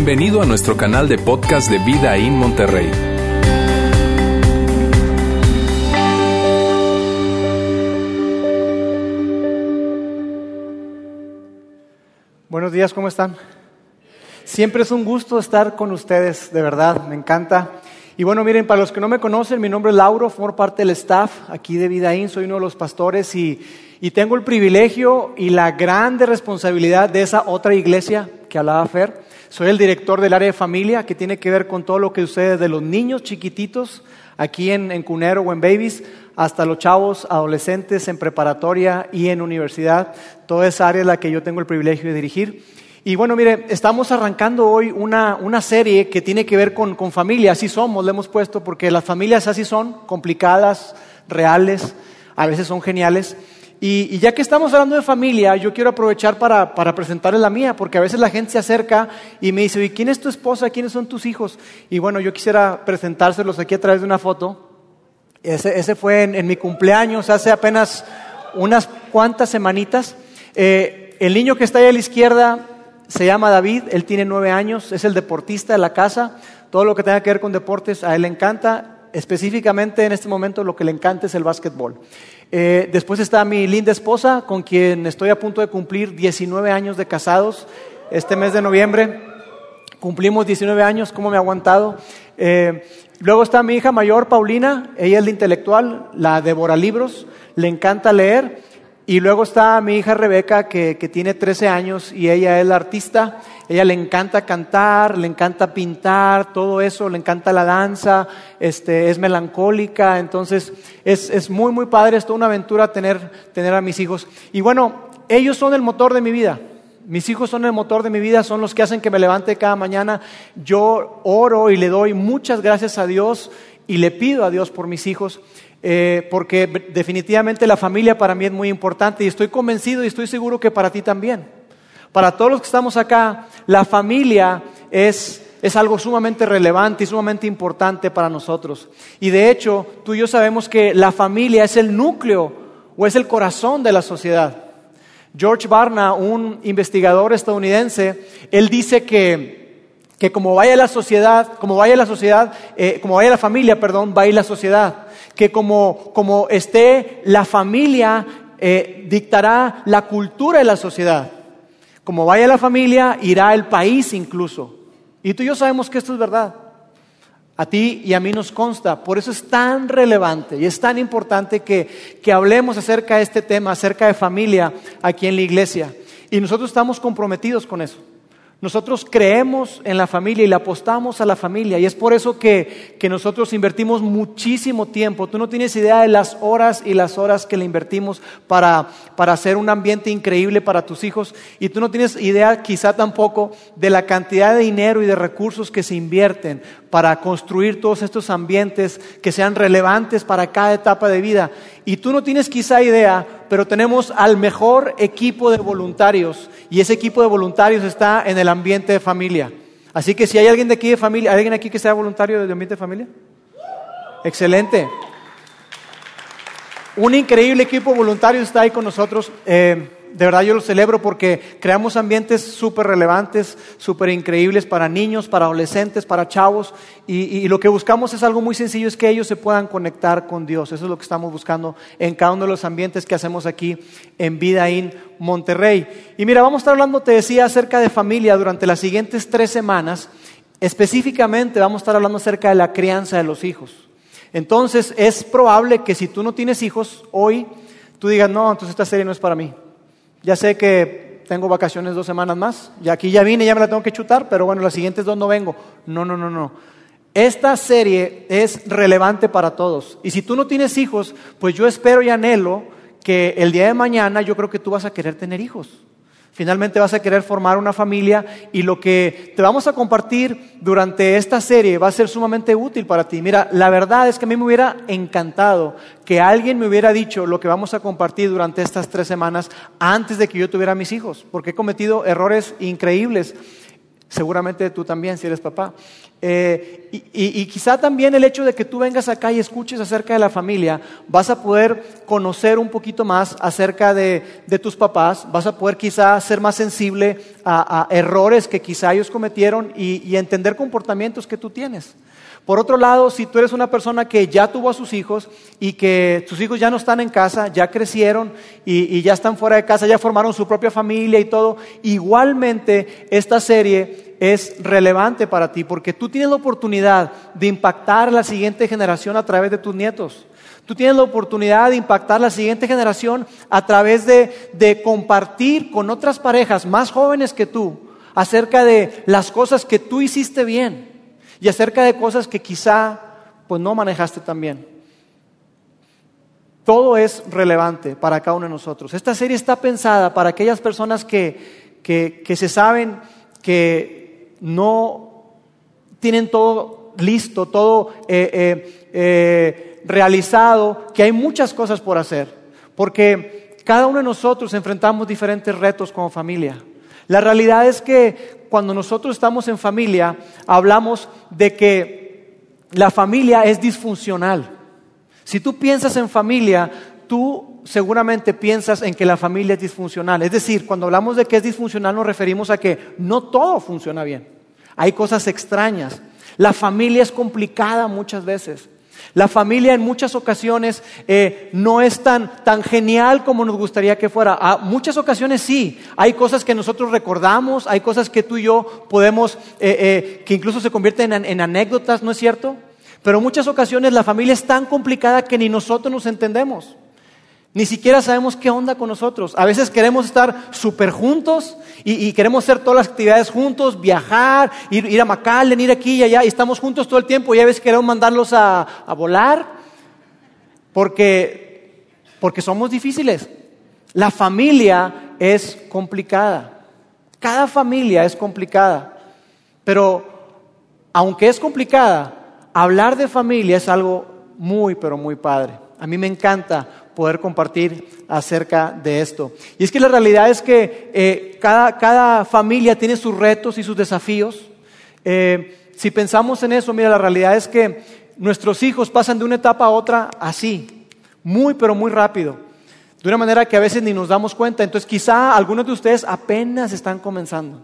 Bienvenido a nuestro canal de podcast de Vida en Monterrey. Buenos días, ¿cómo están? Siempre es un gusto estar con ustedes, de verdad, me encanta. Y bueno, miren, para los que no me conocen, mi nombre es Lauro, formo parte del staff aquí de Vidaín, soy uno de los pastores y, y tengo el privilegio y la grande responsabilidad de esa otra iglesia que hablaba Fer. Soy el director del área de familia que tiene que ver con todo lo que sucede de los niños chiquititos aquí en, en Cunero o en Babies hasta los chavos, adolescentes en preparatoria y en universidad. Toda esa área es la que yo tengo el privilegio de dirigir. Y bueno, mire, estamos arrancando hoy una, una serie que tiene que ver con, con familia, así somos, le hemos puesto, porque las familias así son, complicadas, reales, a veces son geniales. Y, ya que estamos hablando de familia, yo quiero aprovechar para, para presentarles la mía, porque a veces la gente se acerca y me dice, ¿y quién es tu esposa? ¿Quiénes son tus hijos? Y bueno, yo quisiera presentárselos aquí a través de una foto. Ese, ese fue en, en, mi cumpleaños, hace apenas unas cuantas semanitas. Eh, el niño que está ahí a la izquierda se llama David, él tiene nueve años, es el deportista de la casa. Todo lo que tenga que ver con deportes a él le encanta. Específicamente en este momento lo que le encanta es el básquetbol. Eh, después está mi linda esposa, con quien estoy a punto de cumplir 19 años de casados. Este mes de noviembre cumplimos 19 años, ¿cómo me ha aguantado? Eh, luego está mi hija mayor, Paulina, ella es la intelectual, la devora libros, le encanta leer. Y luego está mi hija Rebeca, que, que, tiene 13 años y ella es la artista. Ella le encanta cantar, le encanta pintar, todo eso, le encanta la danza, este, es melancólica. Entonces, es, es muy, muy padre, es toda una aventura tener, tener a mis hijos. Y bueno, ellos son el motor de mi vida. Mis hijos son el motor de mi vida, son los que hacen que me levante cada mañana. Yo oro y le doy muchas gracias a Dios y le pido a Dios por mis hijos. Eh, porque definitivamente la familia para mí es muy importante y estoy convencido y estoy seguro que para ti también. Para todos los que estamos acá, la familia es, es algo sumamente relevante y sumamente importante para nosotros. Y de hecho, tú y yo sabemos que la familia es el núcleo o es el corazón de la sociedad. George Barna, un investigador estadounidense, él dice que, que como vaya la sociedad, como vaya la sociedad, eh, como vaya la familia, perdón, va a la sociedad que como, como esté la familia, eh, dictará la cultura de la sociedad. Como vaya la familia, irá el país incluso. Y tú y yo sabemos que esto es verdad. A ti y a mí nos consta. Por eso es tan relevante y es tan importante que, que hablemos acerca de este tema, acerca de familia aquí en la iglesia. Y nosotros estamos comprometidos con eso. Nosotros creemos en la familia y le apostamos a la familia y es por eso que, que, nosotros invertimos muchísimo tiempo. Tú no tienes idea de las horas y las horas que le invertimos para, para hacer un ambiente increíble para tus hijos y tú no tienes idea quizá tampoco de la cantidad de dinero y de recursos que se invierten para construir todos estos ambientes que sean relevantes para cada etapa de vida. Y tú no tienes quizá idea, pero tenemos al mejor equipo de voluntarios y ese equipo de voluntarios está en el ambiente de familia. Así que si hay alguien de aquí de familia, ¿hay alguien aquí que sea voluntario de ambiente de familia? Excelente. Un increíble equipo de voluntarios está ahí con nosotros. Eh, de verdad yo lo celebro porque creamos ambientes súper relevantes, súper increíbles para niños, para adolescentes, para chavos. Y, lo que buscamos es algo muy sencillo, es que ellos se puedan conectar con Dios. Eso es lo que estamos buscando en cada uno de los ambientes que hacemos aquí en Vida in Monterrey. Y mira, vamos a estar hablando, te decía, acerca de familia durante las siguientes tres semanas. Específicamente vamos a estar hablando acerca de la crianza de los hijos. Entonces es probable que si tú no tienes hijos hoy, tú digas, no, entonces esta serie no es para mí. Ya sé que tengo vacaciones dos semanas más. Y aquí ya vine, ya me la tengo que chutar, pero bueno, las siguientes dos no vengo. No, no, no, no. Esta serie es relevante para todos. Y si tú no tienes hijos, pues yo espero y anhelo que el día de mañana yo creo que tú vas a querer tener hijos. Finalmente vas a querer formar una familia y lo que te vamos a compartir durante esta serie va a ser sumamente útil para ti. Mira, la verdad es que a mí me hubiera encantado que alguien me hubiera dicho lo que vamos a compartir durante estas tres semanas antes de que yo tuviera mis hijos, porque he cometido errores increíbles. Seguramente tú también, si eres papá. Eh, y, quizá también el hecho de que tú vengas acá y escuches acerca de la familia, vas a poder conocer un poquito más acerca de, tus papás, vas a poder quizá ser más sensible a, errores que quizá ellos cometieron y entender comportamientos que tú tienes. Por otro lado, si tú eres una persona que ya tuvo a sus hijos y que sus hijos ya no están en casa, ya crecieron y, ya están fuera de casa, ya formaron su propia familia y todo, igualmente esta serie es relevante para ti porque tú tienes la oportunidad de impactar a la siguiente generación a través de tus nietos. Tú tienes la oportunidad de impactar a la siguiente generación a través de, de compartir con otras parejas más jóvenes que tú acerca de las cosas que tú hiciste bien y acerca de cosas que quizá pues no manejaste tan bien. Todo es relevante para cada uno de nosotros. Esta serie está pensada para aquellas personas que, que, se saben que no tienen todo listo, todo eh, eh, eh, realizado, que hay muchas cosas por hacer. Porque cada uno de nosotros enfrentamos diferentes retos como familia. La realidad es que cuando nosotros estamos en familia, hablamos de que la familia es disfuncional. Si tú piensas en familia, tú seguramente piensas en que la familia es disfuncional. Es decir, cuando hablamos de que es disfuncional nos referimos a que no todo funciona bien. Hay cosas extrañas. La familia es complicada muchas veces. La familia en muchas ocasiones eh, no es tan, tan, genial como nos gustaría que fuera. A muchas ocasiones sí, hay cosas que nosotros recordamos, hay cosas que tú y yo podemos, eh, eh, que incluso se convierten en, en anécdotas, ¿no es cierto? Pero en muchas ocasiones la familia es tan complicada que ni nosotros nos entendemos. Ni siquiera sabemos qué onda con nosotros. A veces queremos estar súper juntos y, queremos hacer todas las actividades juntos, viajar, ir, a McAllen, ir aquí y allá, y estamos juntos todo el tiempo y a veces queremos mandarlos a, volar porque, porque somos difíciles. La familia es complicada. Cada familia es complicada. Pero aunque es complicada, hablar de familia es algo muy, pero muy padre. A mí me encanta poder compartir acerca de esto. Y es que la realidad es que eh, cada, familia tiene sus retos y sus desafíos. Eh, si pensamos en eso, mira, la realidad es que nuestros hijos pasan de una etapa a otra así, muy, pero muy rápido, de una manera que a veces ni nos damos cuenta. Entonces quizá algunos de ustedes apenas están comenzando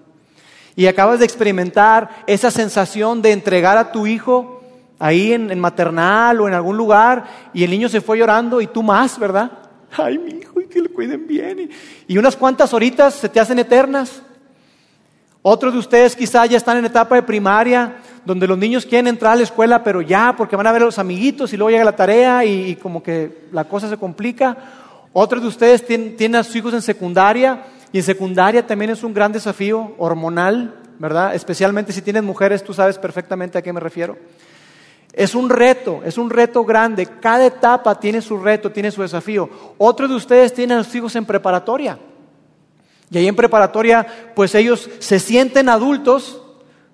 y acabas de experimentar esa sensación de entregar a tu hijo ahí en, maternal o en algún lugar y el niño se fue llorando y tú más, ¿verdad? Ay, mi hijo, y que le cuiden bien. Y, unas cuantas horitas se te hacen eternas. Otros de ustedes quizá ya están en etapa de primaria, donde los niños quieren entrar a la escuela, pero ya, porque van a ver a los amiguitos y luego llega la tarea y, como que la cosa se complica. Otros de ustedes tienen, tienen, a sus hijos en secundaria y en secundaria también es un gran desafío hormonal, ¿verdad? Especialmente si tienen mujeres, tú sabes perfectamente a qué me refiero. Es un reto, es un reto grande. Cada etapa tiene su reto, tiene su desafío. Otros de ustedes tienen a sus hijos en preparatoria. Y ahí en preparatoria, pues ellos se sienten adultos,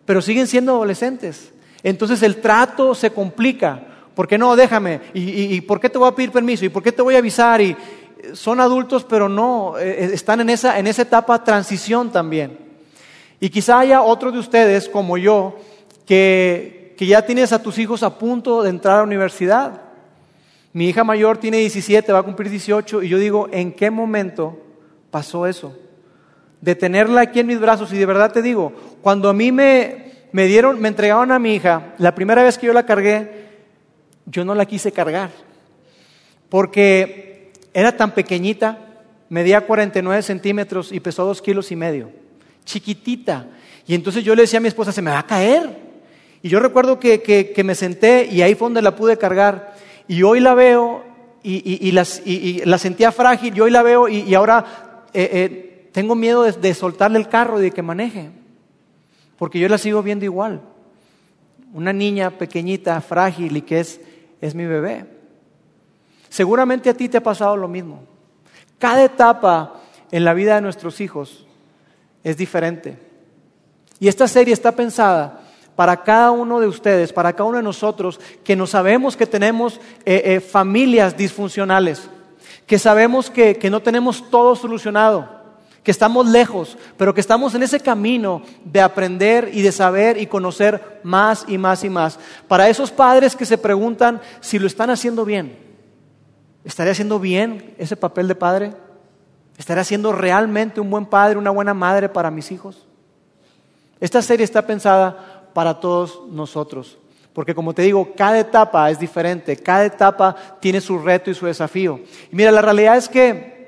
pero siguen siendo adolescentes. Entonces el trato se complica. ¿Por qué no? Déjame. ¿Y, por qué te voy a pedir permiso? ¿Y por qué te voy a avisar? Y son adultos, pero no, eh, eh, están en esa, en esa etapa transición también. Y quizá haya otros de ustedes, como yo, que, que ya tienes a tus hijos a punto de entrar a la universidad. Mi hija mayor tiene 17, va a cumplir 18 y yo digo, ¿en qué momento pasó eso? De tenerla aquí en mis brazos y de verdad te digo, cuando a mí me, me dieron, me entregaron a mi hija, la primera vez que yo la cargué, yo no la quise cargar, porque era tan pequeñita, medía 49 centímetros y pesó dos kilos y medio, chiquitita. Y entonces yo le decía a mi esposa, se me va a caer. Y yo recuerdo que, me senté y ahí fue donde la pude cargar. Y hoy la veo y, la sentía frágil y hoy la veo y, ahora eh, eh, tengo miedo de, soltarle el carro y de que maneje. Porque yo la sigo viendo igual. Una niña pequeñita, frágil y que es, es mi bebé. Seguramente a ti te ha pasado lo mismo. Cada etapa en la vida de nuestros hijos es diferente. Y esta serie está pensada para cada uno de ustedes, para cada uno de nosotros, que no sabemos que tenemos eh, eh, familias disfuncionales, que sabemos que, no tenemos todo solucionado, que estamos lejos, pero que estamos en ese camino de aprender y de saber y conocer más y más y más. Para esos padres que se preguntan si lo están haciendo bien, ¿estaré haciendo bien ese papel de padre? ¿Estaré haciendo realmente un buen padre, una buena madre para mis hijos? Esta serie está pensada para todos nosotros, porque como te digo, cada etapa es diferente, cada etapa tiene su reto y su desafío. Y mira, la realidad es que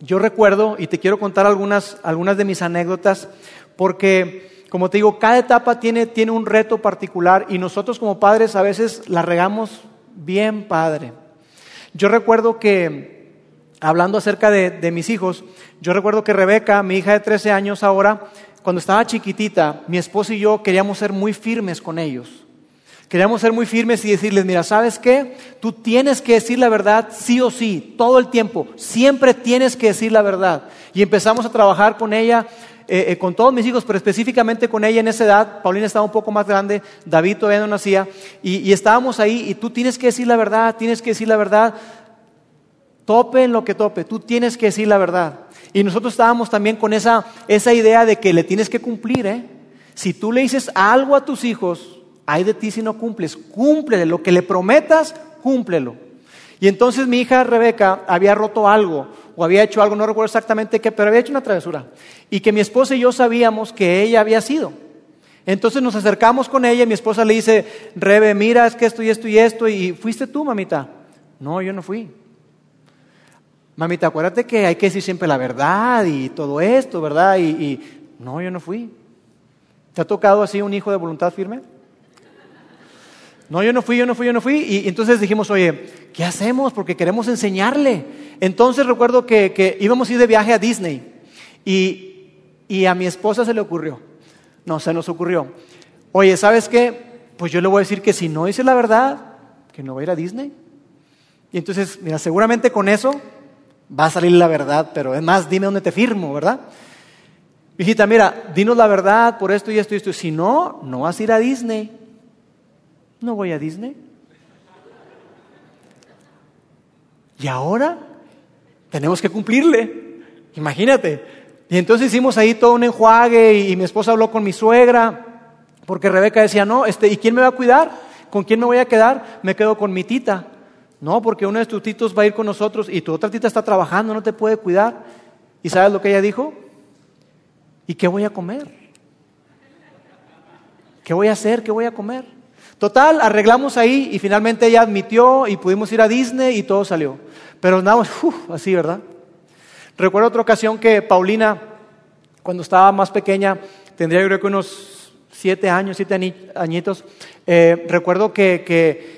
yo recuerdo, y te quiero contar algunas, algunas de mis anécdotas, porque, como te digo, cada etapa tiene, tiene un reto particular y nosotros como padres a veces la regamos bien padre. Yo recuerdo que, hablando acerca de, de mis hijos, yo recuerdo que Rebeca, mi hija de 13 años ahora, cuando estaba chiquitita, mi esposo y yo queríamos ser muy firmes con ellos. Queríamos ser muy firmes y decirles, mira, ¿sabes qué? Tú tienes que decir la verdad sí o sí, todo el tiempo. Siempre tienes que decir la verdad. Y empezamos a trabajar con ella, eh, eh, con todos mis hijos, pero específicamente con ella en esa edad. Paulina estaba un poco más grande, David todavía no nacía. Y, estábamos ahí y tú tienes que decir la verdad, tienes que decir la verdad. Tope en lo que tope, tú tienes que decir la verdad. Y nosotros estábamos también con esa, esa idea de que le tienes que cumplir. ¿eh? Si tú le dices algo a tus hijos, hay de ti si no cumples, cúmplele, lo que le prometas, cúmplelo. Y entonces mi hija Rebeca había roto algo o había hecho algo, no recuerdo exactamente qué, pero había hecho una travesura. Y que mi esposa y yo sabíamos que ella había sido. Entonces nos acercamos con ella y mi esposa le dice, Rebe, mira, es que esto y esto y esto, y fuiste tú, mamita. No, yo no fui. Mamita, acuérdate que hay que decir siempre la verdad y todo esto, ¿verdad? Y, no, yo no fui. ¿Te ha tocado así un hijo de voluntad firme? No, yo no fui, yo no fui, yo no fui. Y entonces dijimos, oye, ¿qué hacemos? Porque queremos enseñarle. Entonces recuerdo que, íbamos a ir de viaje a Disney. Y, y, a mi esposa se le ocurrió. No, se nos ocurrió. Oye, ¿sabes qué? Pues yo le voy a decir que si no dice la verdad, que no va a ir a Disney. Y entonces, mira, seguramente con eso va a salir la verdad, pero es más, dime dónde te firmo, ¿verdad? Hijita, mira, dinos la verdad por esto y esto y esto. Si no, no vas a ir a Disney. No voy a Disney. Y ahora tenemos que cumplirle. Imagínate. Y entonces hicimos ahí todo un enjuague y, mi esposa habló con mi suegra, porque Rebeca decía, no, este, ¿y quién me va a cuidar? ¿Con quién me voy a quedar? Me quedo con mi tita. No, porque uno de tus titos va a ir con nosotros y tu otra tita está trabajando, no te puede cuidar. ¿Y sabes lo que ella dijo? ¿Y qué voy a comer? ¿Qué voy a hacer? ¿Qué voy a comer? Total, arreglamos ahí y finalmente ella admitió y pudimos ir a Disney y todo salió. Pero nada, así, ¿verdad? Recuerdo otra ocasión que Paulina, cuando estaba más pequeña, tendría yo creo que unos siete años, siete añitos, eh, recuerdo que, que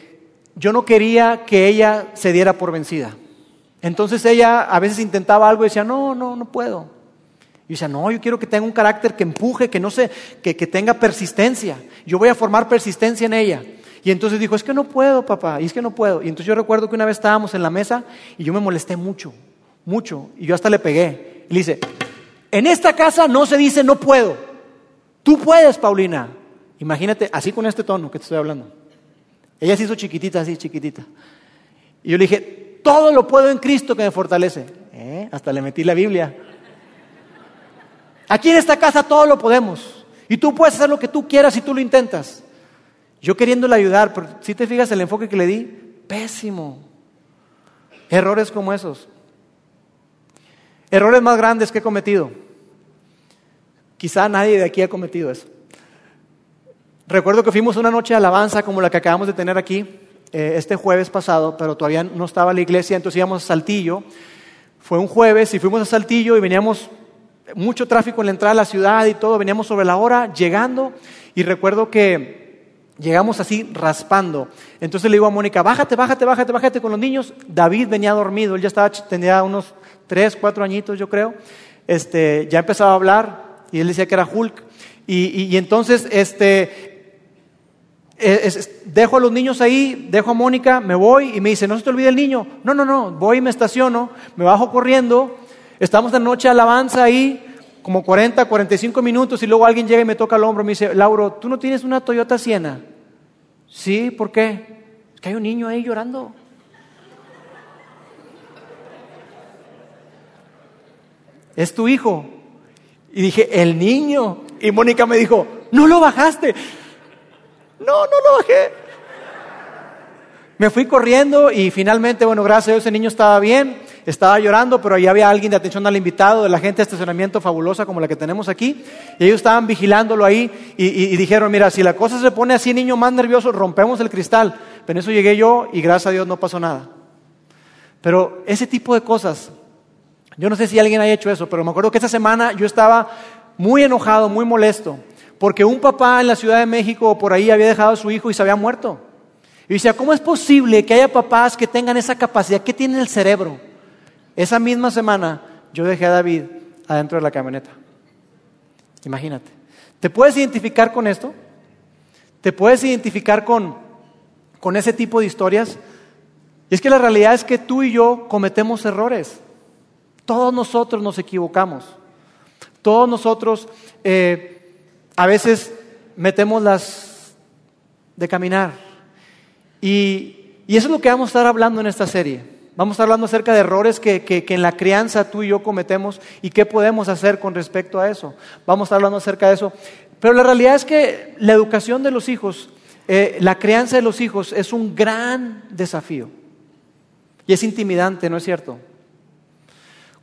yo no quería que ella se diera por vencida. Entonces ella a veces intentaba algo y decía, no, no, no puedo. Y dice, no, yo quiero que tenga un carácter que empuje, que no sé, que, que tenga persistencia. Yo voy a formar persistencia en ella. Y entonces dijo, es que no puedo, papá, y es que no puedo. Y entonces yo recuerdo que una vez estábamos en la mesa y yo me molesté mucho, mucho, y yo hasta le pegué. Y le dice, en esta casa no se dice no puedo. Tú puedes, Paulina. Imagínate, así con este tono que te estoy hablando. Ella se hizo chiquitita, así, chiquitita. Y yo le dije, todo lo puedo en Cristo que me fortalece. ¿Eh? Hasta le metí la Biblia. Aquí en esta casa todo lo podemos. Y tú puedes hacer lo que tú quieras si tú lo intentas. Yo queriéndole ayudar, pero si te fijas el enfoque que le di, pésimo. Errores como esos. Errores más grandes que he cometido. Quizá nadie de aquí ha cometido eso. Recuerdo que fuimos una noche de alabanza como la que acabamos de tener aquí eh, este jueves pasado, pero todavía no estaba la iglesia, entonces íbamos a Saltillo. Fue un jueves y fuimos a Saltillo y veníamos mucho tráfico en la entrada a la ciudad y todo, veníamos sobre la hora llegando y recuerdo que llegamos así raspando. Entonces le digo a Mónica, bájate, bájate, bájate, bájate con los niños. David venía dormido, él ya estaba, tenía unos tres, cuatro añitos yo creo. Este, ya empezaba a hablar y él decía que era Hulk. Y, entonces, este, dejo a los niños ahí, dejo a Mónica, me voy y me dice, no se te olvide el niño. No, no, no, voy y me estaciono, me bajo corriendo Estamos de noche alabanza ahí, como 40, 45 minutos, y luego alguien llega y me toca el hombro y me dice, Lauro, ¿tú no tienes una Toyota Siena? Sí, ¿por qué? Es que hay un niño ahí llorando. es tu hijo. Y dije, el niño. Y Mónica me dijo, no lo bajaste. No, no lo bajé. Me fui corriendo y finalmente, bueno, gracias a Dios ese niño estaba bien, estaba llorando, pero ahí había alguien de atención al invitado, de la gente de estacionamiento fabulosa como la que tenemos aquí, y ellos estaban vigilándolo ahí y, y dijeron, mira, si la cosa se pone así, niño más nervioso, rompemos el cristal. Pero en eso llegué yo y gracias a Dios no pasó nada. Pero ese tipo de cosas, yo no sé si alguien haya hecho eso, pero me acuerdo que esa semana yo estaba muy enojado, muy molesto, porque un papá en la Ciudad de México o por ahí había dejado a su hijo y se había muerto. Y decía, ¿cómo es posible que haya papás que tengan esa capacidad? ¿Qué tiene el cerebro? Esa misma semana yo dejé a David adentro de la camioneta. Imagínate. ¿Te puedes identificar con esto? ¿Te puedes identificar con, con ese tipo de historias? Y es que la realidad es que tú y yo cometemos errores. Todos nosotros nos equivocamos. Todos nosotros eh, a veces metemos las de caminar y, eso es lo que vamos a estar hablando en esta serie. Vamos a estar hablando acerca de errores que, en la crianza tú y yo cometemos y qué podemos hacer con respecto a eso. Vamos a estar hablando acerca de eso. Pero la realidad es que la educación de los hijos, eh, la crianza de los hijos es un gran desafío. Y es intimidante, ¿no es cierto?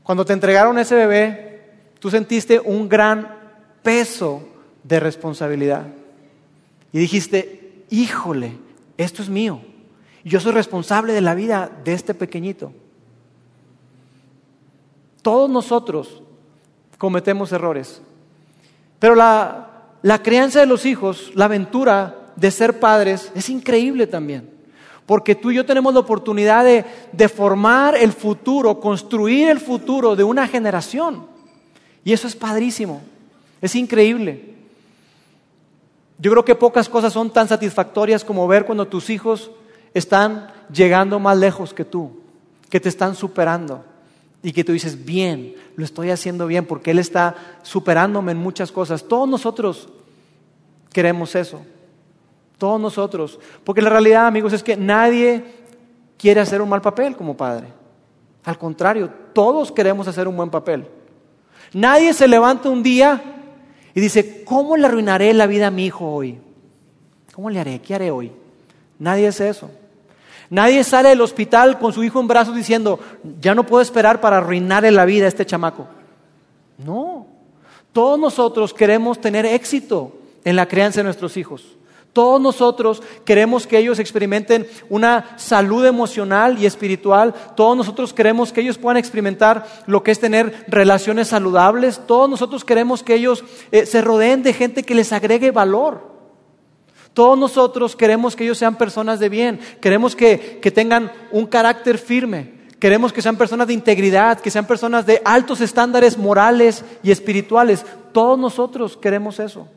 Cuando te entregaron ese bebé, tú sentiste un gran peso de responsabilidad. Y dijiste, híjole, esto es mío. Yo soy responsable de la vida de este pequeñito. Todos nosotros cometemos errores. Pero la, crianza de los hijos, la aventura de ser padres, es increíble también. Porque tú y yo tenemos la oportunidad de, de formar el futuro, construir el futuro de una generación. Y eso es padrísimo. Es increíble. Yo creo que pocas cosas son tan satisfactorias como ver cuando tus hijos están llegando más lejos que tú, que te están superando y que tú dices, bien, lo estoy haciendo bien porque Él está superándome en muchas cosas. Todos nosotros queremos eso. Todos nosotros. Porque la realidad, amigos, es que nadie quiere hacer un mal papel como padre. Al contrario, todos queremos hacer un buen papel. Nadie se levanta un día y dice, ¿cómo le arruinaré la vida a mi hijo hoy? ¿Cómo le haré? ¿Qué haré hoy? Nadie hace eso. Nadie sale del hospital con su hijo en brazos diciendo, ya no puedo esperar para arruinarle la vida a este chamaco. No. Todos nosotros queremos tener éxito en la crianza de nuestros hijos. Todos nosotros queremos que ellos experimenten una salud emocional y espiritual. Todos nosotros queremos que ellos puedan experimentar lo que es tener relaciones saludables. Todos nosotros queremos que ellos eh, se rodeen de gente que les agregue valor. Todos nosotros queremos que ellos sean personas de bien. Queremos que, que tengan un carácter firme. Queremos que sean personas de integridad, que sean personas de altos estándares morales y espirituales. Todos nosotros queremos eso.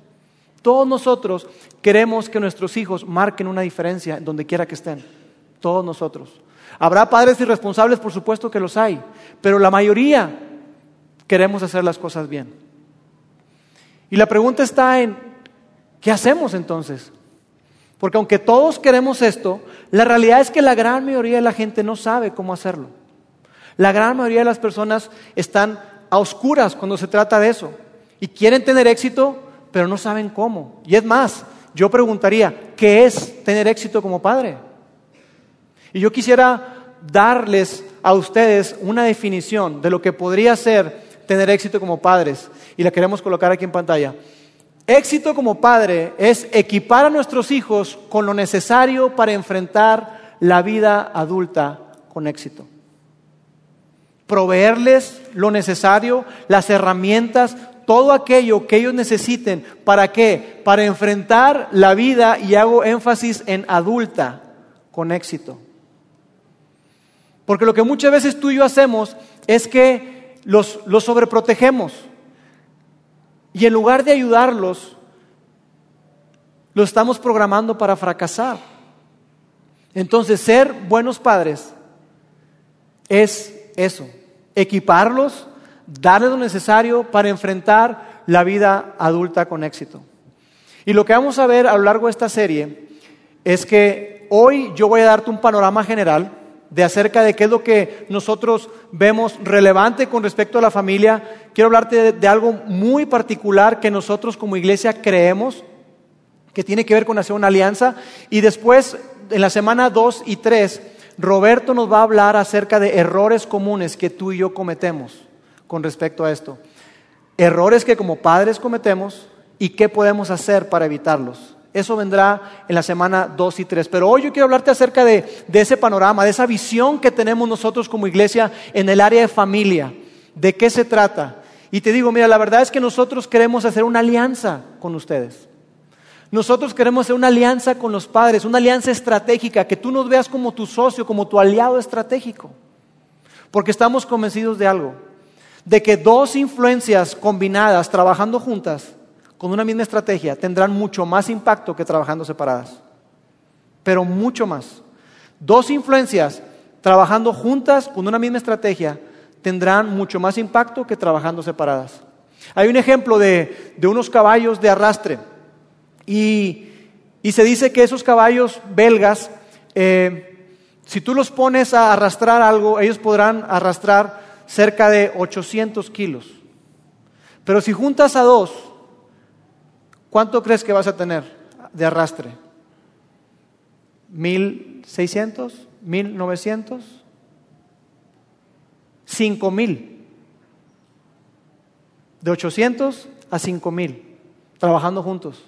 Todos nosotros queremos que nuestros hijos marquen una diferencia donde quiera que estén. Todos nosotros. Habrá padres irresponsables, por supuesto que los hay, pero la mayoría queremos hacer las cosas bien. Y la pregunta está en, ¿qué hacemos entonces? Porque aunque todos queremos esto, la realidad es que la gran mayoría de la gente no sabe cómo hacerlo. La gran mayoría de las personas están a oscuras cuando se trata de eso. Y quieren tener éxito, pero no saben cómo. Y es más, yo preguntaría, ¿qué es tener éxito como padre? Y yo quisiera darles a ustedes una definición de lo que podría ser tener éxito como padres. Y la queremos colocar aquí en pantalla. Éxito como padre es equipar a nuestros hijos con lo necesario para enfrentar la vida adulta con éxito. Proveerles lo necesario, las herramientas, todo aquello que ellos necesiten. ¿Para qué? Para enfrentar la vida, y hago énfasis en adulta, con éxito. Porque lo que muchas veces tú y yo hacemos es que los, los sobreprotegemos. Y en lugar de ayudarlos, los estamos programando para fracasar. Entonces, ser buenos padres es eso, equiparlos darles lo necesario para enfrentar la vida adulta con éxito. Y lo que vamos a ver a lo largo de esta serie es que hoy yo voy a darte un panorama general de acerca de qué es lo que nosotros vemos relevante con respecto a la familia, quiero hablarte de, algo muy particular que nosotros como iglesia creemos, que tiene que ver con hacer una alianza. Y después, en la semana 2 y 3, Roberto nos va a hablar acerca de errores comunes que tú y yo cometemos con respecto a esto. Errores que como padres cometemos y qué podemos hacer para evitarlos. Eso vendrá en la semana 2 y 3. Pero hoy yo quiero hablarte acerca de, ese panorama, de esa visión que tenemos nosotros como iglesia en el área de familia. ¿De qué se trata? Y te digo, mira, la verdad es que nosotros queremos hacer una alianza con ustedes. Nosotros queremos hacer una alianza con los padres, una alianza estratégica, que tú nos veas como tu socio, como tu aliado estratégico. Porque estamos convencidos de algo, de que dos influencias combinadas, trabajando juntas, con una misma estrategia tendrán mucho más impacto que trabajando separadas. Pero mucho más. Dos influencias trabajando juntas con una misma estrategia tendrán mucho más impacto que trabajando separadas. Hay un ejemplo de, unos caballos de arrastre y, se dice que esos caballos belgas, eh, si tú los pones a arrastrar algo, ellos podrán arrastrar cerca de 800 kilos. Pero si juntas a dos, ¿Cuánto crees que vas a tener de arrastre? ¿Mil seiscientos? ¿Mil novecientos? Cinco mil. De ochocientos a cinco mil, trabajando juntos.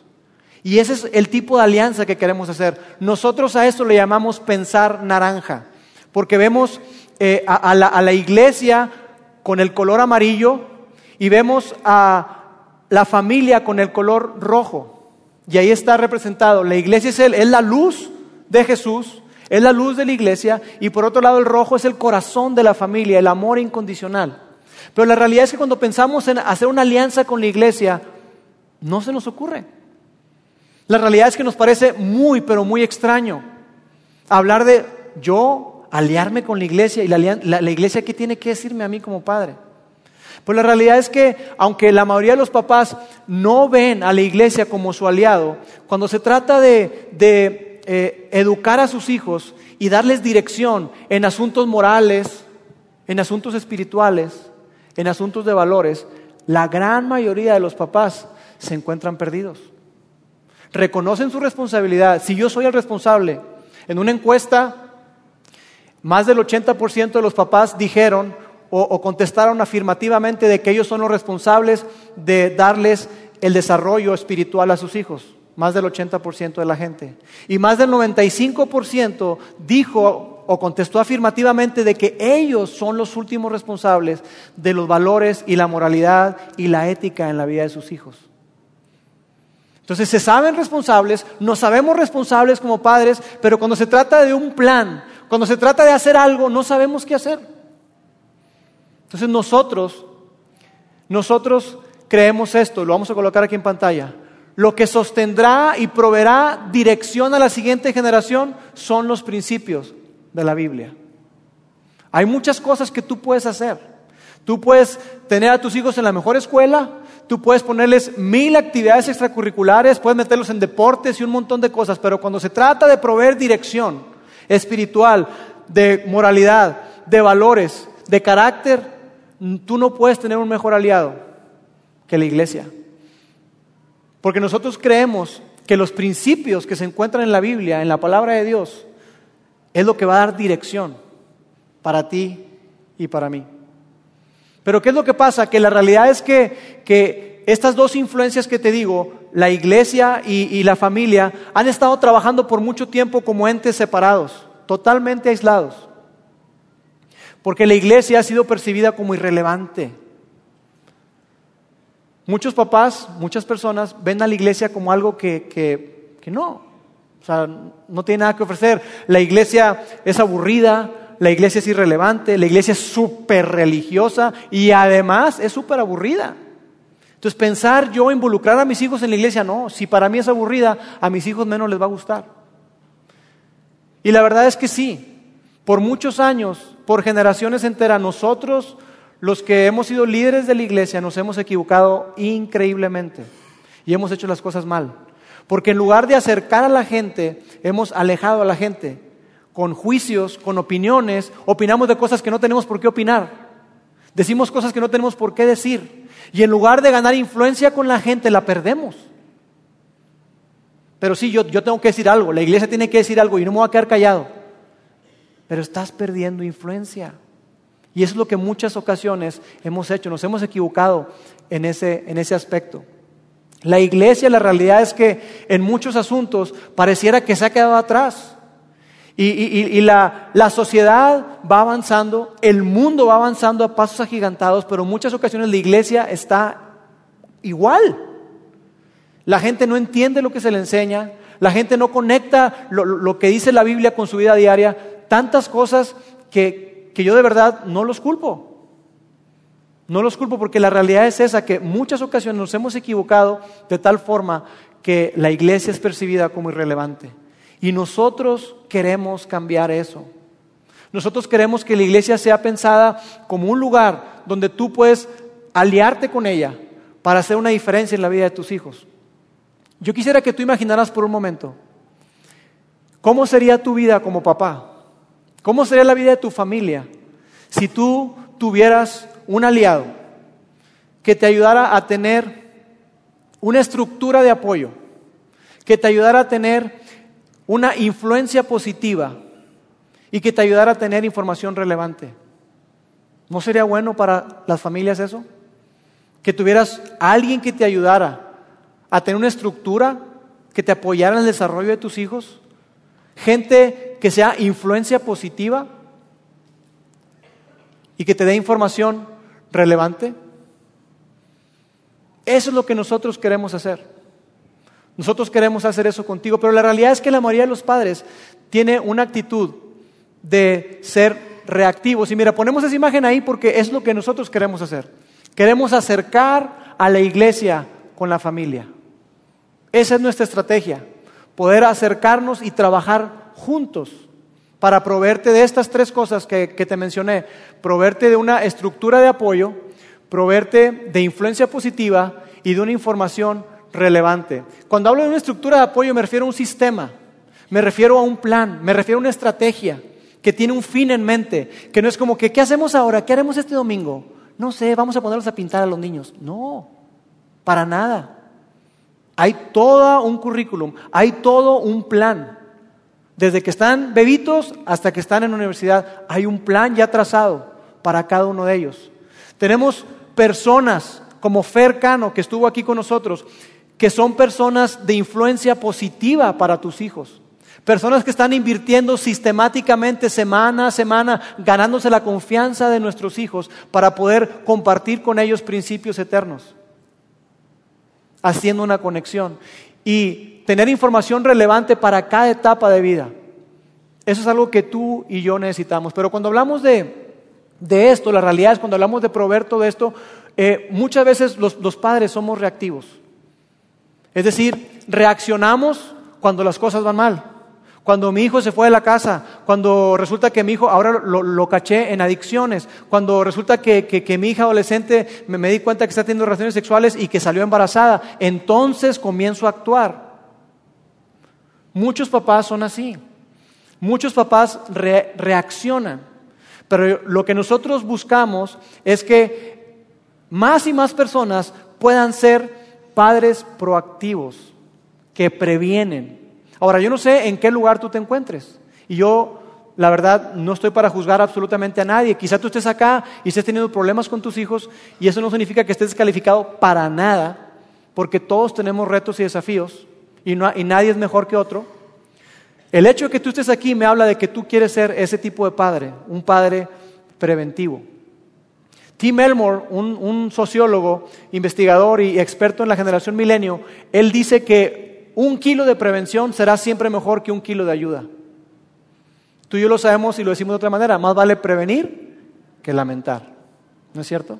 Y ese es el tipo de alianza que queremos hacer. Nosotros a eso le llamamos pensar naranja, porque vemos eh, a la iglesia con el color amarillo y vemos a la familia con el color rojo. Y ahí está representado. La iglesia es, es la luz de Jesús, es la luz de la iglesia, y por otro lado el rojo es el corazón de la familia, el amor incondicional. Pero la realidad es que cuando pensamos en hacer una alianza con la iglesia, no se nos ocurre. La realidad es que nos parece muy, pero muy extraño hablar de yo aliarme con la iglesia y la, iglesia qué tiene que decirme a mí como padre. Pues la realidad es que, aunque la mayoría de los papás no ven a la iglesia como su aliado, cuando se trata de, eh, educar a sus hijos y darles dirección en asuntos morales, en asuntos espirituales, en asuntos de valores, la gran mayoría de los papás se encuentran perdidos. Reconocen su responsabilidad. Si yo soy el responsable, en una encuesta, más del 80% de los papás dijeron, o, contestaron afirmativamente de que ellos son los responsables de darles el desarrollo espiritual a sus hijos, más del 80% de la gente. Y más del 95% dijo o contestó afirmativamente de que ellos son los últimos responsables de los valores y la moralidad y la ética en la vida de sus hijos. Entonces se saben responsables, nos sabemos responsables como padres, pero cuando se trata de un plan, cuando se trata de hacer algo, no sabemos qué hacer. Entonces nosotros, nosotros creemos esto, lo vamos a colocar aquí en pantalla. Lo que sostendrá y proveerá dirección a la siguiente generación son los principios de la Biblia. Hay muchas cosas que tú puedes hacer. Tú puedes tener a tus hijos en la mejor escuela, tú puedes ponerles mil actividades extracurriculares, puedes meterlos en deportes y un montón de cosas, pero cuando se trata de proveer dirección espiritual, de moralidad, de valores, de carácter, tú no puedes tener un mejor aliado que la iglesia. Porque nosotros creemos que los principios que se encuentran en la Biblia, en la palabra de Dios, es lo que va a dar dirección para ti y para mí. Pero ¿qué es lo que pasa? Que la realidad es que, estas dos influencias que te digo, la iglesia y, la familia, han estado trabajando por mucho tiempo como entes separados, totalmente aislados porque la iglesia ha sido percibida como irrelevante. Muchos papás, muchas personas ven a la iglesia como algo que, que, no, o sea, no tiene nada que ofrecer. La iglesia es aburrida, la iglesia es irrelevante, la iglesia es súper religiosa y además es súper aburrida. Entonces pensar yo involucrar a mis hijos en la iglesia, no, si para mí es aburrida, a mis hijos menos les va a gustar. Y la verdad es que sí, por muchos años, por generaciones enteras, nosotros, los que hemos sido líderes de la iglesia, nos hemos equivocado increíblemente y hemos hecho las cosas mal. Porque en lugar de acercar a la gente, hemos alejado a la gente con juicios, con opiniones, opinamos de cosas que no tenemos por qué opinar. Decimos cosas que no tenemos por qué decir. Y en lugar de ganar influencia con la gente, la perdemos. Pero sí, yo, yo tengo que decir algo, la iglesia tiene que decir algo y no me voy a quedar callado. Pero estás perdiendo influencia. Y es lo que muchas ocasiones hemos hecho, nos hemos equivocado en ese, en ese aspecto. La iglesia, la realidad es que en muchos asuntos pareciera que se ha quedado atrás. Y, la, la, sociedad va avanzando, el mundo va avanzando a pasos agigantados, pero en muchas ocasiones la iglesia está igual. La gente no entiende lo que se le enseña, la gente no conecta lo, lo que dice la Biblia con su vida diaria, tantas cosas que, que yo de verdad no los culpo. No los culpo porque la realidad es esa, que muchas ocasiones nos hemos equivocado de tal forma que la iglesia es percibida como irrelevante. Y nosotros queremos cambiar eso. Nosotros queremos que la iglesia sea pensada como un lugar donde tú puedes aliarte con ella para hacer una diferencia en la vida de tus hijos. Yo quisiera que tú imaginaras por un momento, ¿cómo sería tu vida como papá? ¿Cómo sería la vida de tu familia si tú tuvieras un aliado que te ayudara a tener una estructura de apoyo, que te ayudara a tener una influencia positiva y que te ayudara a tener información relevante. ¿No sería bueno para las familias eso? Que tuvieras a alguien que te ayudara a tener una estructura que te apoyara en el desarrollo de tus hijos. Gente que sea influencia positiva y que te dé información relevante. Eso es lo que nosotros queremos hacer. Nosotros queremos hacer eso contigo, pero la realidad es que la mayoría de los padres tiene una actitud de ser reactivos. Y mira, ponemos esa imagen ahí porque es lo que nosotros queremos hacer. Queremos acercar a la iglesia con la familia. Esa es nuestra estrategia, poder acercarnos y trabajar juntos para proveerte de estas tres cosas que, que te mencioné, proveerte de una estructura de apoyo, proveerte de influencia positiva y de una información relevante. Cuando hablo de una estructura de apoyo me refiero a un sistema, me refiero a un plan, me refiero a una estrategia que tiene un fin en mente, que no es como que, ¿qué hacemos ahora? ¿Qué haremos este domingo? No sé, vamos a ponerlos a pintar a los niños. No, para nada. Hay todo un currículum, hay todo un plan. Desde que están bebitos hasta que están en la universidad, hay un plan ya trazado para cada uno de ellos. Tenemos personas como Fer Cano, que estuvo aquí con nosotros, que son personas de influencia positiva para tus hijos. Personas que están invirtiendo sistemáticamente semana a semana, ganándose la confianza de nuestros hijos para poder compartir con ellos principios eternos, haciendo una conexión y tener información relevante para cada etapa de vida. Eso es algo que tú y yo necesitamos. Pero cuando hablamos de, esto, la realidad es cuando hablamos de proveer todo esto, eh, muchas veces los padres somos reactivos. Es decir, reaccionamos cuando las cosas van mal. Cuando mi hijo se fue de la casa, cuando resulta que mi hijo, ahora lo, caché en adicciones, cuando resulta que, mi hija adolescente me, me, di cuenta que está teniendo relaciones sexuales y que salió embarazada, entonces comienzo a actuar. Muchos papás son así. Muchos papás reaccionan. Pero lo que nosotros buscamos es que más y más personas puedan ser padres proactivos que previenen. Ahora, yo no sé en qué lugar tú te encuentres. Y yo, la verdad, no estoy para juzgar absolutamente a nadie. Quizá tú estés acá y estés teniendo problemas con tus hijos y eso no significa que estés descalificado para nada, porque todos tenemos retos y desafíos y, y nadie es mejor que otro. El hecho de que tú estés aquí me habla de que tú quieres ser ese tipo de padre, un padre preventivo. Tim Elmore, un, sociólogo, investigador y experto en la generación milenio, él dice que un kilo de prevención será siempre mejor que un kilo de ayuda. Tú y yo lo sabemos y lo decimos de otra manera, más vale prevenir que lamentar. ¿No es cierto?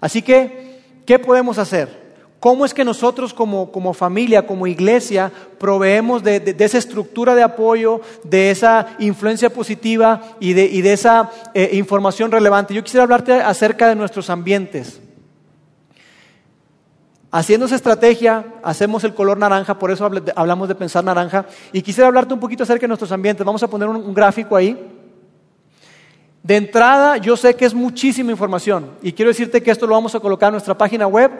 Así que, ¿qué podemos hacer? ¿Cómo es que nosotros como, familia, como iglesia, proveemos de, esa estructura de apoyo, de esa influencia positiva y de, esa eh, información relevante? Yo quisiera hablarte acerca de nuestros ambientes. Haciendo esa estrategia, hacemos el color naranja, por eso hablamos de pensar naranja. Y quisiera hablarte un poquito acerca de nuestros ambientes. Vamos a poner un, gráfico ahí. De entrada, yo sé que es muchísima información y quiero decirte que esto lo vamos a colocar en nuestra página web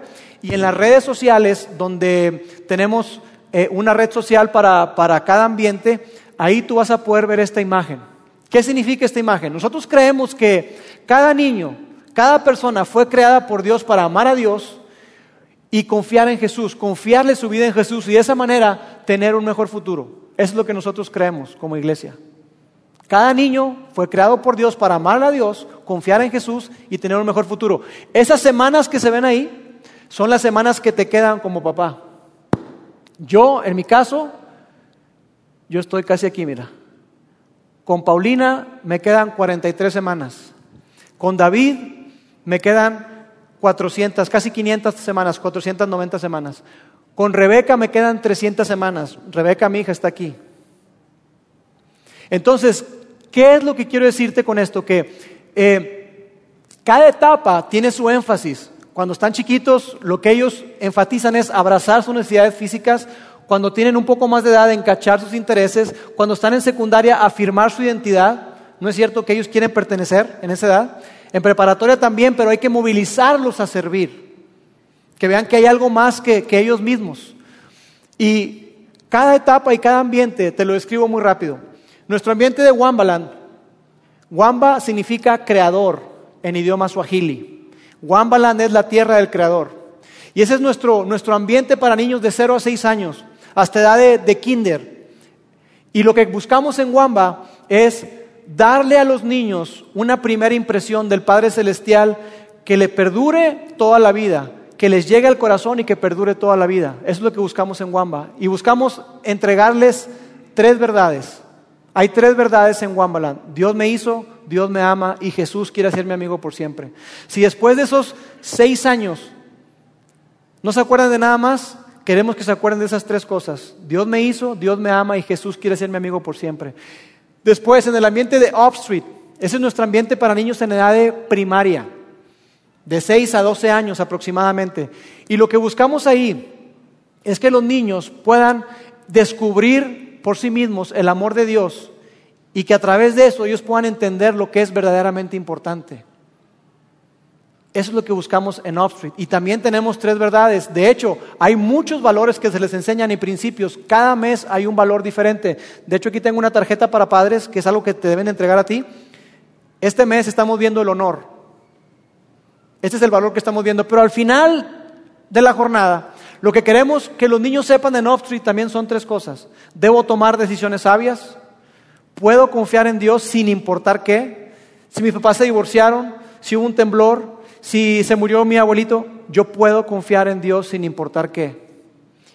y en las redes sociales donde tenemos eh, una red social para, para cada ambiente, ahí tú vas a poder ver esta imagen. ¿Qué significa esta imagen? Nosotros creemos que cada niño, cada persona fue creada por Dios para amar a Dios y confiar en Jesús, confiarle su vida en Jesús y de esa manera tener un mejor futuro. Eso es lo que nosotros creemos como iglesia. Cada niño fue creado por Dios para amar a Dios, confiar en Jesús y tener un mejor futuro. Esas semanas que se ven ahí son las semanas que te quedan como papá. Yo, en mi caso, yo estoy casi aquí, mira. Con Paulina me quedan 43 semanas. Con David me quedan 400, casi 500 semanas, 490 semanas. Con Rebeca me quedan 300 semanas. Rebeca, mi hija, está aquí. Entonces, ¿qué es lo que quiero decirte con esto? Que eh, cada etapa tiene su énfasis. Cuando están chiquitos, lo que ellos enfatizan es abrazar sus necesidades físicas. Cuando tienen un poco más de edad, encachar sus intereses. Cuando están en secundaria, afirmar su identidad. ¿No es cierto que ellos quieren pertenecer en esa edad? En preparatoria también, pero hay que movilizarlos a servir. Que vean que hay algo más que, que ellos mismos. Y cada etapa y cada ambiente, te lo describo muy rápido. Nuestro ambiente de Wambaland, Wamba significa creador en idioma swahili. Wambaland es la tierra del creador. Y ese es nuestro, nuestro ambiente para niños de 0 a 6 años, hasta edad de, de kinder. Y lo que buscamos en Wamba es darle a los niños una primera impresión del Padre Celestial que le perdure toda la vida, que les llegue al corazón y que perdure toda la vida. Eso es lo que buscamos en Wamba. Y buscamos entregarles tres verdades. Hay tres verdades en Wambaland. Dios me hizo, Dios me ama y Jesús quiere ser mi amigo por siempre. Si después de esos seis años no se acuerdan de nada más, queremos que se acuerden de esas tres cosas. Dios me hizo, Dios me ama y Jesús quiere ser mi amigo por siempre. Después, en el ambiente de Off Street, ese es nuestro ambiente para niños en edad de primaria, de 6 a 12 años aproximadamente. Y lo que buscamos ahí es que los niños puedan descubrir por sí mismos el amor de Dios y que a través de eso ellos puedan entender lo que es verdaderamente importante. Eso es lo que buscamos en Street. Y también tenemos tres verdades. De hecho, hay muchos valores que se les enseñan y principios. Cada mes hay un valor diferente. De hecho, aquí tengo una tarjeta para padres, que es algo que te deben entregar a ti. Este mes estamos viendo el honor. Este es el valor que estamos viendo. Pero al final de la jornada, lo que queremos que los niños sepan en Street también son tres cosas. Debo tomar decisiones sabias. Puedo confiar en Dios sin importar qué. Si mis papás se divorciaron, si hubo un temblor, si se murió mi abuelito, yo puedo confiar en Dios sin importar qué.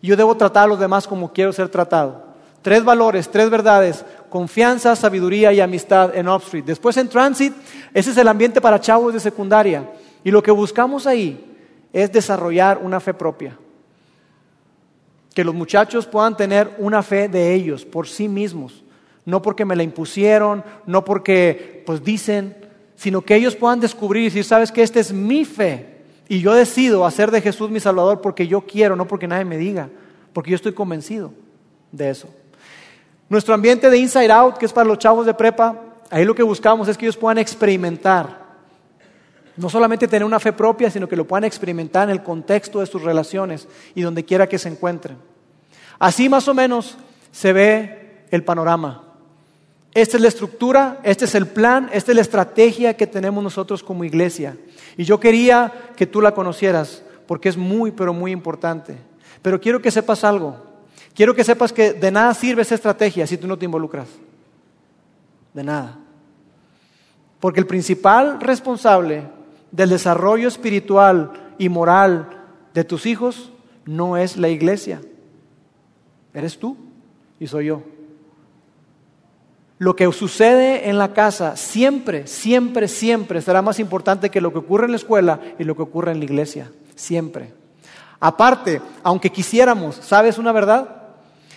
Yo debo tratar a los demás como quiero ser tratado. Tres valores, tres verdades, confianza, sabiduría y amistad en Street. Después en Transit, ese es el ambiente para chavos de secundaria. Y lo que buscamos ahí es desarrollar una fe propia. Que los muchachos puedan tener una fe de ellos, por sí mismos. No porque me la impusieron, no porque pues dicen, sino que ellos puedan descubrir y decir, sabes que esta es mi fe y yo decido hacer de Jesús mi Salvador porque yo quiero, no porque nadie me diga, porque yo estoy convencido de eso. Nuestro ambiente de Inside Out, que es para los chavos de prepa, ahí lo que buscamos es que ellos puedan experimentar, no solamente tener una fe propia, sino que lo puedan experimentar en el contexto de sus relaciones y donde quiera que se encuentren. Así más o menos se ve el panorama. Esta es la estructura, este es el plan, esta es la estrategia que tenemos nosotros como iglesia. Y yo quería que tú la conocieras porque es muy, pero muy importante. Pero quiero que sepas algo. Quiero que sepas que de nada sirve esa estrategia si tú no te involucras. De nada. Porque el principal responsable del desarrollo espiritual y moral de tus hijos no es la iglesia. Eres tú y soy yo. Lo que sucede en la casa siempre, siempre, siempre será más importante que lo que ocurre en la escuela y lo que ocurre en la iglesia. Siempre. Aparte, aunque quisiéramos, ¿sabes una verdad?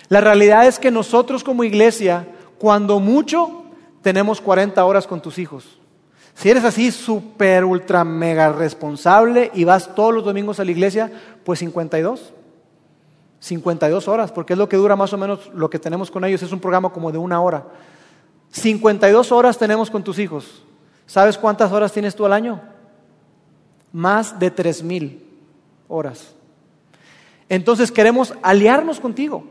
La realidad es que nosotros como iglesia, cuando mucho, tenemos 40 horas con tus hijos. Si eres así, súper, ultra, mega responsable y vas todos los domingos a la iglesia, pues 52. 52 horas, porque es lo que dura más o menos lo que tenemos con ellos. Es un programa como de una hora. 52 horas tenemos con tus hijos. ¿Sabes cuántas horas tienes tú al año? Más de 3 mil horas. Entonces queremos aliarnos contigo.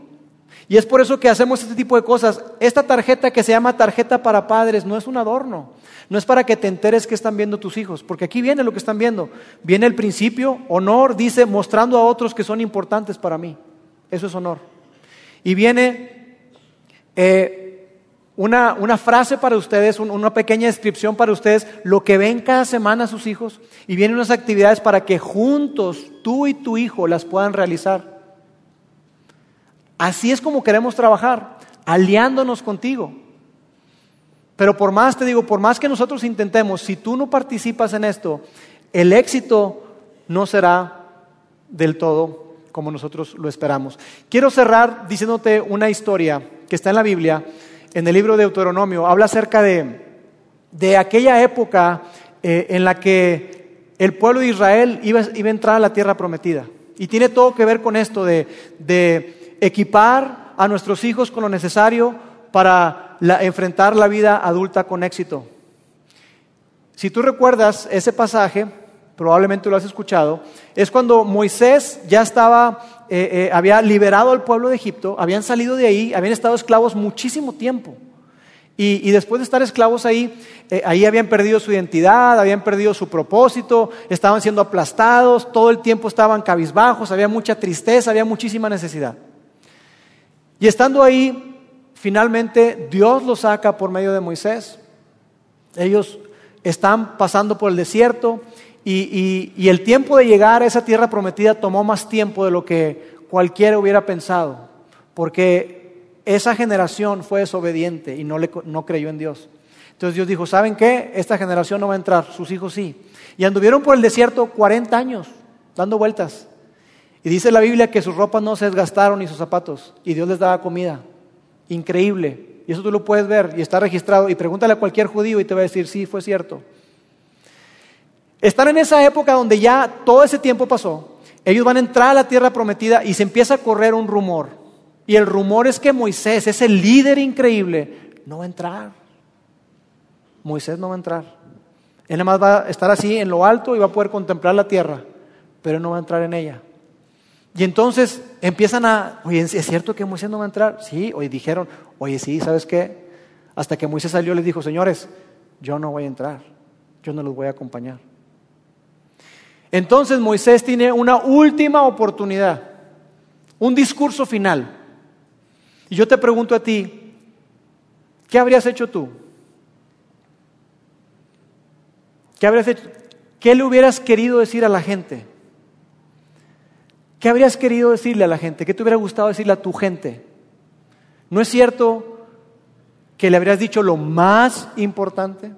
Y es por eso que hacemos este tipo de cosas. Esta tarjeta que se llama tarjeta para padres no es un adorno. No es para que te enteres que están viendo tus hijos, porque aquí viene lo que están viendo. Viene el principio, honor, dice, mostrando a otros que son importantes para mí. Eso es honor. Y viene eh, una, una, frase para ustedes, una pequeña descripción para ustedes, lo que ven cada semana sus hijos. Y vienen unas actividades para que juntos tú y tu hijo las puedan realizar. Así es como queremos trabajar, aliándonos contigo. Pero por más, te digo, por más que nosotros intentemos, si tú no participas en esto, el éxito no será del todo como nosotros lo esperamos. Quiero cerrar diciéndote una historia que está en la Biblia, en el libro de Deuteronomio. Habla acerca de, de aquella época eh, en la que el pueblo de Israel iba, iba, a entrar a la tierra prometida. Y tiene todo que ver con esto de, de equipar a nuestros hijos con lo necesario para enfrentar la vida adulta con éxito. Si tú recuerdas ese pasaje, probablemente lo has escuchado, es cuando Moisés ya estaba, eh, eh, había liberado al pueblo de Egipto, habían salido de ahí, habían estado esclavos muchísimo tiempo. Y, después de estar esclavos ahí, eh, ahí habían perdido su identidad, habían perdido su propósito, estaban siendo aplastados, todo el tiempo estaban cabizbajos, había mucha tristeza, había muchísima necesidad. Y estando ahí, Finalmente, Dios los saca por medio de Moisés. Ellos están pasando por el desierto y, el tiempo de llegar a esa tierra prometida tomó más tiempo de lo que cualquiera hubiera pensado, porque esa generación fue desobediente y no, le, no creyó en Dios. Entonces Dios dijo, ¿saben qué? Esta generación no va a entrar, sus hijos sí. Y anduvieron por el desierto 40 años, dando vueltas. Y dice la Biblia que sus ropas no se desgastaron ni sus zapatos, y Dios les daba comida. Increíble. Y eso tú lo puedes ver y está registrado. Y pregúntale a cualquier judío y te va a decir, sí, fue cierto. Están en esa época donde ya todo ese tiempo pasó. Ellos van a entrar a la tierra prometida y se empieza a correr un rumor. Y el rumor es que Moisés, ese líder increíble, no va a entrar. Moisés no va a entrar. Él nada más va a estar así en lo alto y va a poder contemplar la tierra, pero no va a entrar en ella. Y entonces empiezan a, oye, ¿es cierto que Moisés no va a entrar? Sí, oye, dijeron, oye, sí, ¿sabes qué? Hasta que Moisés salió les dijo, señores, yo no voy a entrar, yo no los voy a acompañar. Entonces Moisés tiene una última oportunidad, un discurso final. Y yo te pregunto a ti, ¿qué habrías hecho tú? ¿Qué habrías hecho? ¿Qué le hubieras querido decir a la gente? ¿Qué habrías querido decirle a la gente? ¿Qué te hubiera gustado decirle a tu gente? ¿No es cierto que le habrías dicho lo más importante?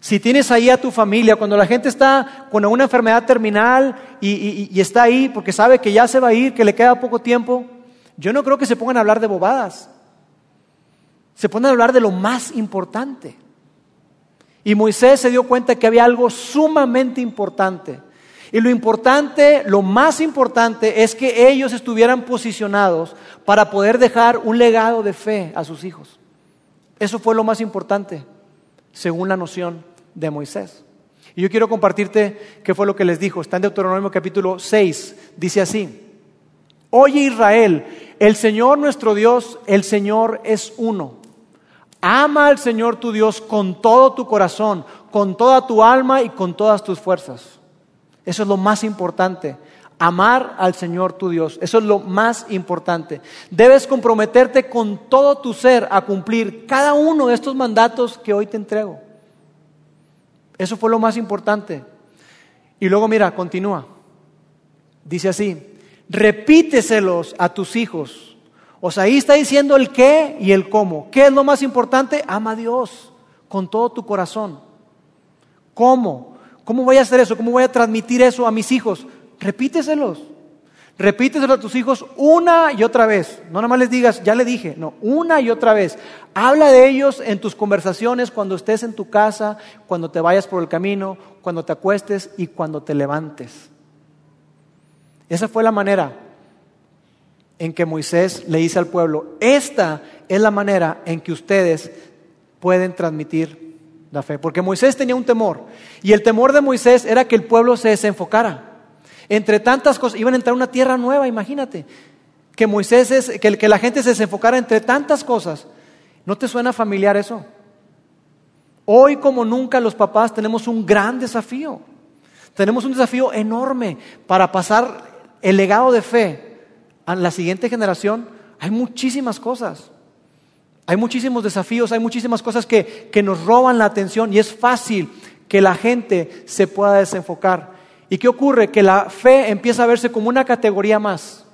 Si tienes ahí a tu familia, cuando la gente está con una enfermedad terminal y, está ahí porque sabe que ya se va a ir, que le queda poco tiempo, yo no creo que se pongan a hablar de bobadas. Se ponen a hablar de lo más importante. Y Moisés se dio cuenta que había algo sumamente importante y lo importante, lo más importante es que ellos estuvieran posicionados para poder dejar un legado de fe a sus hijos. Eso fue lo más importante, según la noción de Moisés. Y yo quiero compartirte qué fue lo que les dijo. Está en Deuteronomio capítulo 6. Dice así, Oye Israel, el Señor nuestro Dios, el Señor es uno. Ama al Señor tu Dios con todo tu corazón, con toda tu alma y con todas tus fuerzas. Eso es lo más importante. Amar al Señor tu Dios. Eso es lo más importante. Debes comprometerte con todo tu ser a cumplir cada uno de estos mandatos que hoy te entrego. Eso fue lo más importante. Y luego mira, continúa. Dice así, repíteselos a tus hijos. O sea, ahí está diciendo el qué y el cómo. ¿Qué es lo más importante? Ama a Dios con todo tu corazón. ¿Cómo? ¿Cómo voy a hacer eso? ¿Cómo voy a transmitir eso a mis hijos? Repíteselos. Repíteselo a tus hijos una y otra vez. No nada más les digas, ya le dije, no, una y otra vez. Habla de ellos en tus conversaciones cuando estés en tu casa, cuando te vayas por el camino, cuando te acuestes y cuando te levantes. Esa fue la manera en que Moisés le dice al pueblo, esta es la manera en que ustedes pueden transmitir la fe. Porque Moisés tenía un temor. Y el temor de Moisés era que el pueblo se desenfocara. Entre tantas cosas, iban a entrar una tierra nueva, imagínate. Que Moisés es, que, que la gente se desenfocara entre tantas cosas. ¿No te suena familiar eso? Hoy como nunca los papás tenemos un gran desafío. Tenemos un desafío enorme para pasar el legado de fe a la siguiente generación. Hay muchísimas cosas. Hay muchísimos desafíos, hay muchísimas cosas que, que nos roban la atención y es fácil que la gente se pueda desenfocar. ¿Y qué ocurre? Que la fe empieza a verse como una categoría más.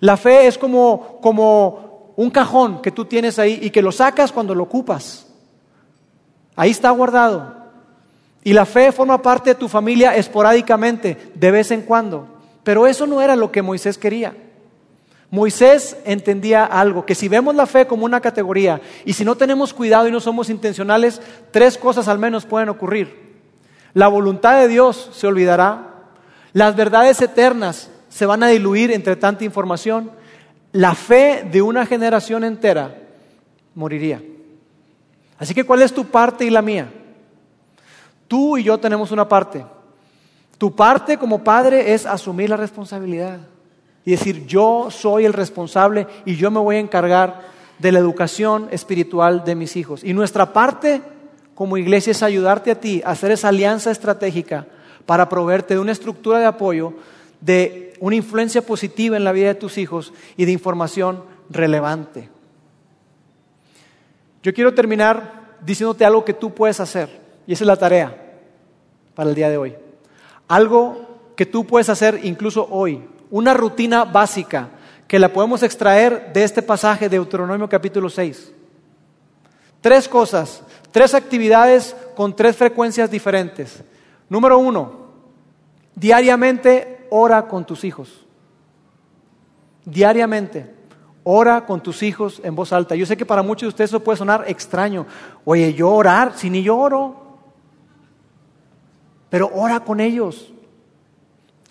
La fe es como, como un cajón que tú tienes ahí y que lo sacas cuando lo ocupas. Ahí está guardado. Y la fe forma parte de tu familia esporádicamente, de vez en cuando. Pero eso no era lo que Moisés quería. Moisés entendía algo, que si vemos la fe como una categoría y si no tenemos cuidado y no somos intencionales, tres cosas al menos pueden ocurrir. La voluntad de Dios se olvidará, las verdades eternas se van a diluir entre tanta información, la fe de una generación entera moriría. Así que ¿cuál es tu parte y la mía? Tú y yo tenemos una parte. Tu parte como padre es asumir la responsabilidad y decir, yo soy el responsable y yo me voy a encargar de la educación espiritual de mis hijos. Y nuestra parte como iglesia es ayudarte a ti a hacer esa alianza estratégica para proveerte de una estructura de apoyo, de una influencia positiva en la vida de tus hijos y de información relevante. Yo quiero terminar diciéndote algo que tú puedes hacer, y esa es la tarea para el día de hoy. Algo que tú puedes hacer incluso hoy, una rutina básica que la podemos extraer de este pasaje de Deuteronomio capítulo 6. Tres cosas, tres actividades con tres frecuencias diferentes. Número uno, diariamente ora con tus hijos. Diariamente. Ora con tus hijos en voz alta. Yo sé que para muchos de ustedes eso puede sonar extraño. Oye, yo orar, si ni yo oro. Pero ora con ellos.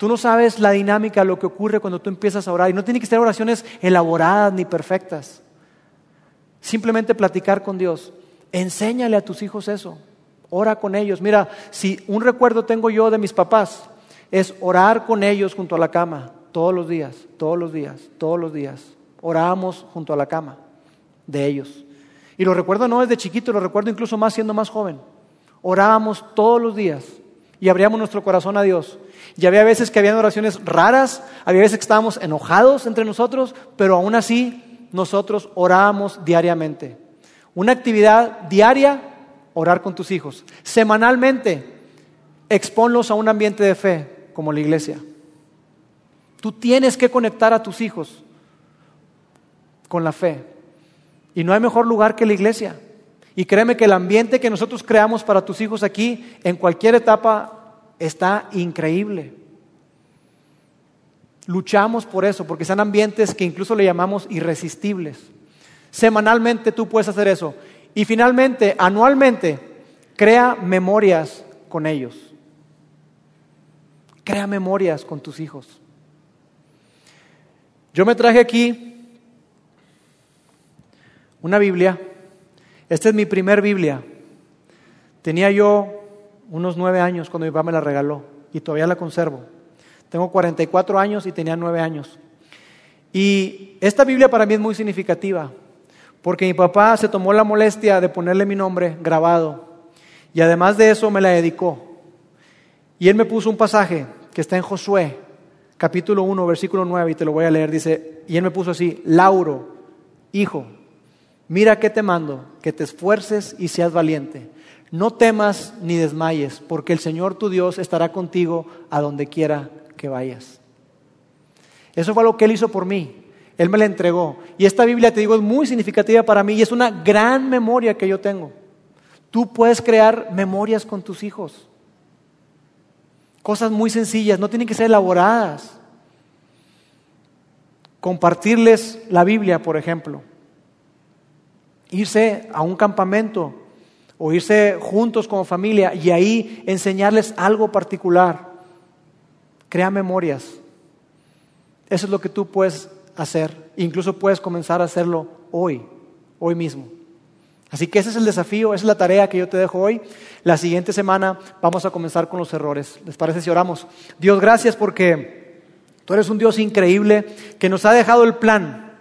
Tú no sabes la dinámica, lo que ocurre cuando tú empiezas a orar. Y no tiene que ser oraciones elaboradas ni perfectas. Simplemente platicar con Dios. Enséñale a tus hijos eso. Ora con ellos. Mira, si un recuerdo tengo yo de mis papás, es orar con ellos junto a la cama, todos los días, todos los días, todos los días. Orábamos junto a la cama de ellos. Y lo recuerdo no desde chiquito, lo recuerdo incluso más siendo más joven. Orábamos todos los días y abríamos nuestro corazón a Dios. Y había veces que habían oraciones raras, había veces que estábamos enojados entre nosotros, pero aún así nosotros orábamos diariamente. Una actividad diaria, orar con tus hijos. Semanalmente, exponlos a un ambiente de fe, como la iglesia. Tú tienes que conectar a tus hijos con la fe. Y no hay mejor lugar que la iglesia. Y créeme que el ambiente que nosotros creamos para tus hijos aquí, en cualquier etapa está increíble. Luchamos por eso, porque son ambientes que incluso le llamamos irresistibles. Semanalmente tú puedes hacer eso. Y finalmente, anualmente, crea memorias con ellos. Crea memorias con tus hijos. Yo me traje aquí una Biblia. Esta es mi primer Biblia. Tenía yo unos nueve años cuando mi papá me la regaló y todavía la conservo. Tengo 44 años y tenía nueve años. Y esta Biblia para mí es muy significativa, porque mi papá se tomó la molestia de ponerle mi nombre grabado y además de eso me la dedicó. Y él me puso un pasaje que está en Josué, capítulo 1, versículo 9, y te lo voy a leer. Dice, y él me puso así, Lauro, hijo, mira que te mando, que te esfuerces y seas valiente no temas ni desmayes, porque el Señor tu Dios estará contigo a donde quiera que vayas. Eso fue lo que Él hizo por mí. Él me la entregó. Y esta Biblia, te digo, es muy significativa para mí y es una gran memoria que yo tengo. Tú puedes crear memorias con tus hijos. Cosas muy sencillas, no tienen que ser elaboradas. compartirles la Biblia, por ejemplo, irse a un campamento o irse juntos como familia y ahí enseñarles algo particular. Crea memorias. Eso es lo que tú puedes hacer. Incluso puedes comenzar a hacerlo hoy, hoy mismo. Así que ese es el desafío, esa es la tarea que yo te dejo hoy. La siguiente semana vamos a comenzar con los errores. ¿Les parece si oramos? Dios, gracias porque tú eres un Dios increíble que nos ha dejado el plan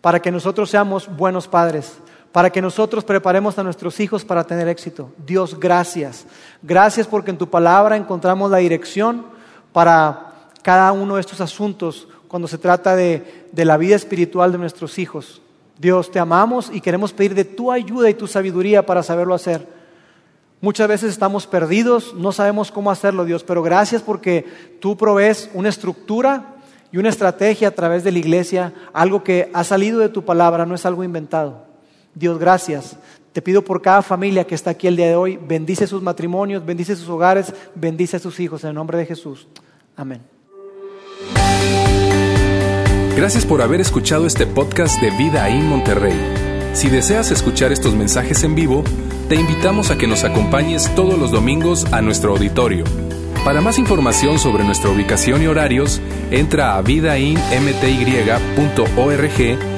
para que nosotros seamos buenos padres, para que nosotros preparemos a nuestros hijos para tener éxito. Dios, gracias. Gracias porque en tu palabra encontramos la dirección para cada uno de estos asuntos cuando se trata de, de la vida espiritual de nuestros hijos. Dios, te amamos y queremos pedir de tu ayuda y tu sabiduría para saberlo hacer. Muchas veces estamos perdidos, no sabemos cómo hacerlo, Dios, pero gracias porque tú provees una estructura y una estrategia a través de la iglesia, algo que ha salido de tu palabra, no es algo inventado. Dios, gracias. Te pido por cada familia que está aquí el día de hoy, bendice sus matrimonios, bendice sus hogares, bendice a sus hijos, en el nombre de Jesús. Amén. Gracias por haber escuchado este podcast de Vida en Monterrey. Si deseas escuchar estos mensajes en vivo, te invitamos a que nos acompañes todos los domingos a nuestro auditorio. Para más información sobre nuestra ubicación y horarios, entra a vidainmty.org